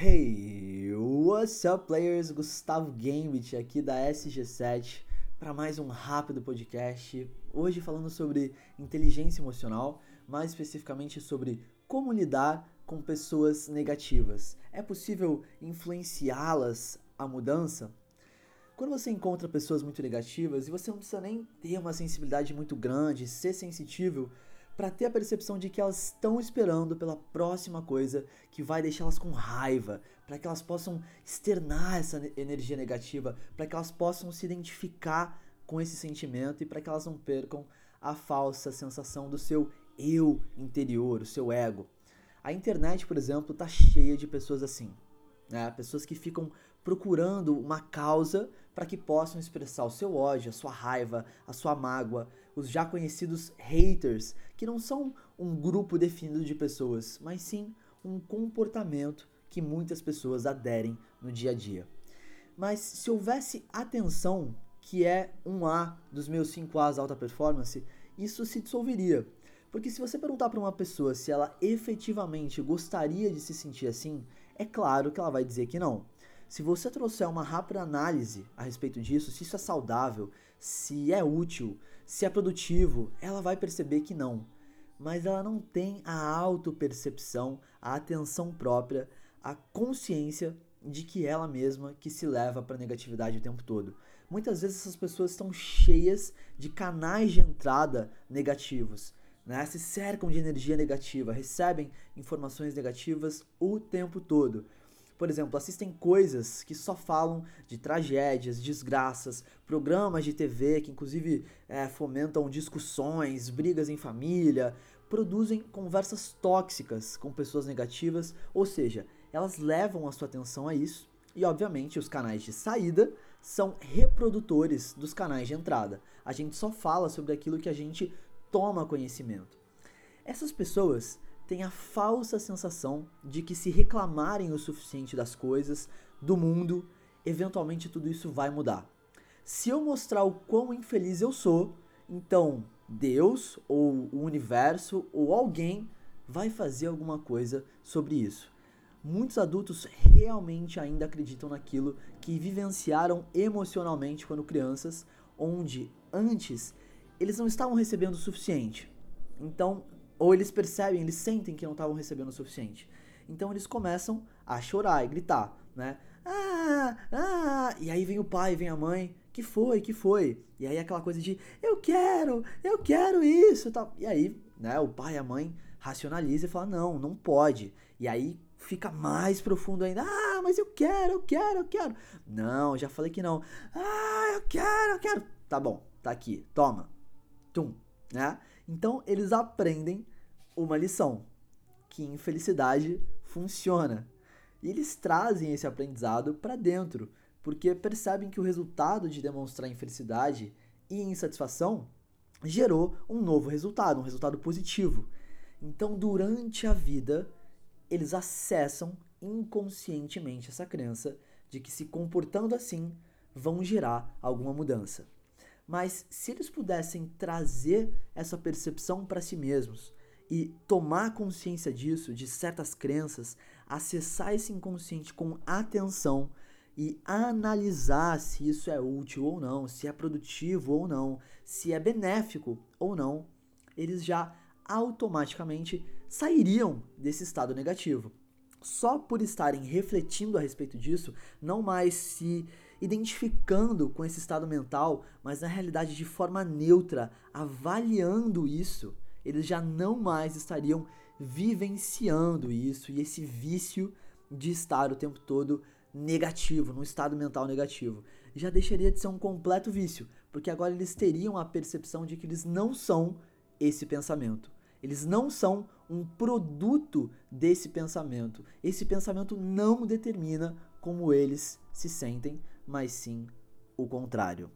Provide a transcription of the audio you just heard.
Hey, what's up players? Gustavo Gambit aqui da SG7 para mais um rápido podcast. Hoje falando sobre inteligência emocional, mais especificamente sobre como lidar com pessoas negativas. É possível influenciá-las à mudança? Quando você encontra pessoas muito negativas e você não precisa nem ter uma sensibilidade muito grande, ser sensível para ter a percepção de que elas estão esperando pela próxima coisa que vai deixá-las com raiva, para que elas possam externar essa energia negativa, para que elas possam se identificar com esse sentimento e para que elas não percam a falsa sensação do seu eu interior, o seu ego. A internet, por exemplo, está cheia de pessoas assim. Né? Pessoas que ficam procurando uma causa para que possam expressar o seu ódio, a sua raiva, a sua mágoa, os já conhecidos haters, que não são um grupo definido de pessoas, mas sim um comportamento que muitas pessoas aderem no dia a dia. Mas se houvesse atenção, que é um A dos meus 5 A's alta performance, isso se dissolveria. Porque se você perguntar para uma pessoa se ela efetivamente gostaria de se sentir assim, é claro que ela vai dizer que não. Se você trouxer uma rápida análise a respeito disso, se isso é saudável, se é útil, se é produtivo, ela vai perceber que não. Mas ela não tem a autopercepção, a atenção própria, a consciência de que ela mesma que se leva para negatividade o tempo todo. Muitas vezes essas pessoas estão cheias de canais de entrada negativos, né? se cercam de energia negativa, recebem informações negativas o tempo todo. Por exemplo, assistem coisas que só falam de tragédias, desgraças, programas de TV que inclusive é, fomentam discussões, brigas em família, produzem conversas tóxicas com pessoas negativas, ou seja, elas levam a sua atenção a isso e, obviamente, os canais de saída são reprodutores dos canais de entrada. A gente só fala sobre aquilo que a gente toma conhecimento. Essas pessoas têm a falsa sensação de que se reclamarem o suficiente das coisas, do mundo, eventualmente tudo isso vai mudar. Se eu mostrar o quão infeliz eu sou, então Deus ou o universo ou alguém vai fazer alguma coisa sobre isso. Muitos adultos realmente ainda acreditam naquilo que vivenciaram emocionalmente quando crianças, onde antes eles não estavam recebendo o suficiente. Então, ou eles percebem, eles sentem que não estavam recebendo o suficiente. Então eles começam a chorar e gritar, né? Ah, ah, e aí vem o pai, vem a mãe, que foi, que foi? E aí aquela coisa de eu quero, eu quero isso, tal. E aí, né, o pai e a mãe racionaliza e fala: "Não, não pode". E aí fica mais profundo ainda. Ah, mas eu quero, eu quero, eu quero. Não, já falei que não. Ah, eu quero, eu quero. Tá bom, tá aqui. Toma. Tum, né? Então eles aprendem uma lição, que infelicidade funciona. E eles trazem esse aprendizado para dentro, porque percebem que o resultado de demonstrar infelicidade e insatisfação gerou um novo resultado, um resultado positivo. Então, durante a vida, eles acessam inconscientemente essa crença de que se comportando assim vão gerar alguma mudança. Mas se eles pudessem trazer essa percepção para si mesmos e tomar consciência disso, de certas crenças, acessar esse inconsciente com atenção e analisar se isso é útil ou não, se é produtivo ou não, se é benéfico ou não, eles já automaticamente sairiam desse estado negativo. Só por estarem refletindo a respeito disso, não mais se identificando com esse estado mental, mas na realidade de forma neutra, avaliando isso, eles já não mais estariam vivenciando isso e esse vício de estar o tempo todo negativo, num estado mental negativo. Já deixaria de ser um completo vício, porque agora eles teriam a percepção de que eles não são esse pensamento. Eles não são um produto desse pensamento. Esse pensamento não determina como eles se sentem, mas sim o contrário.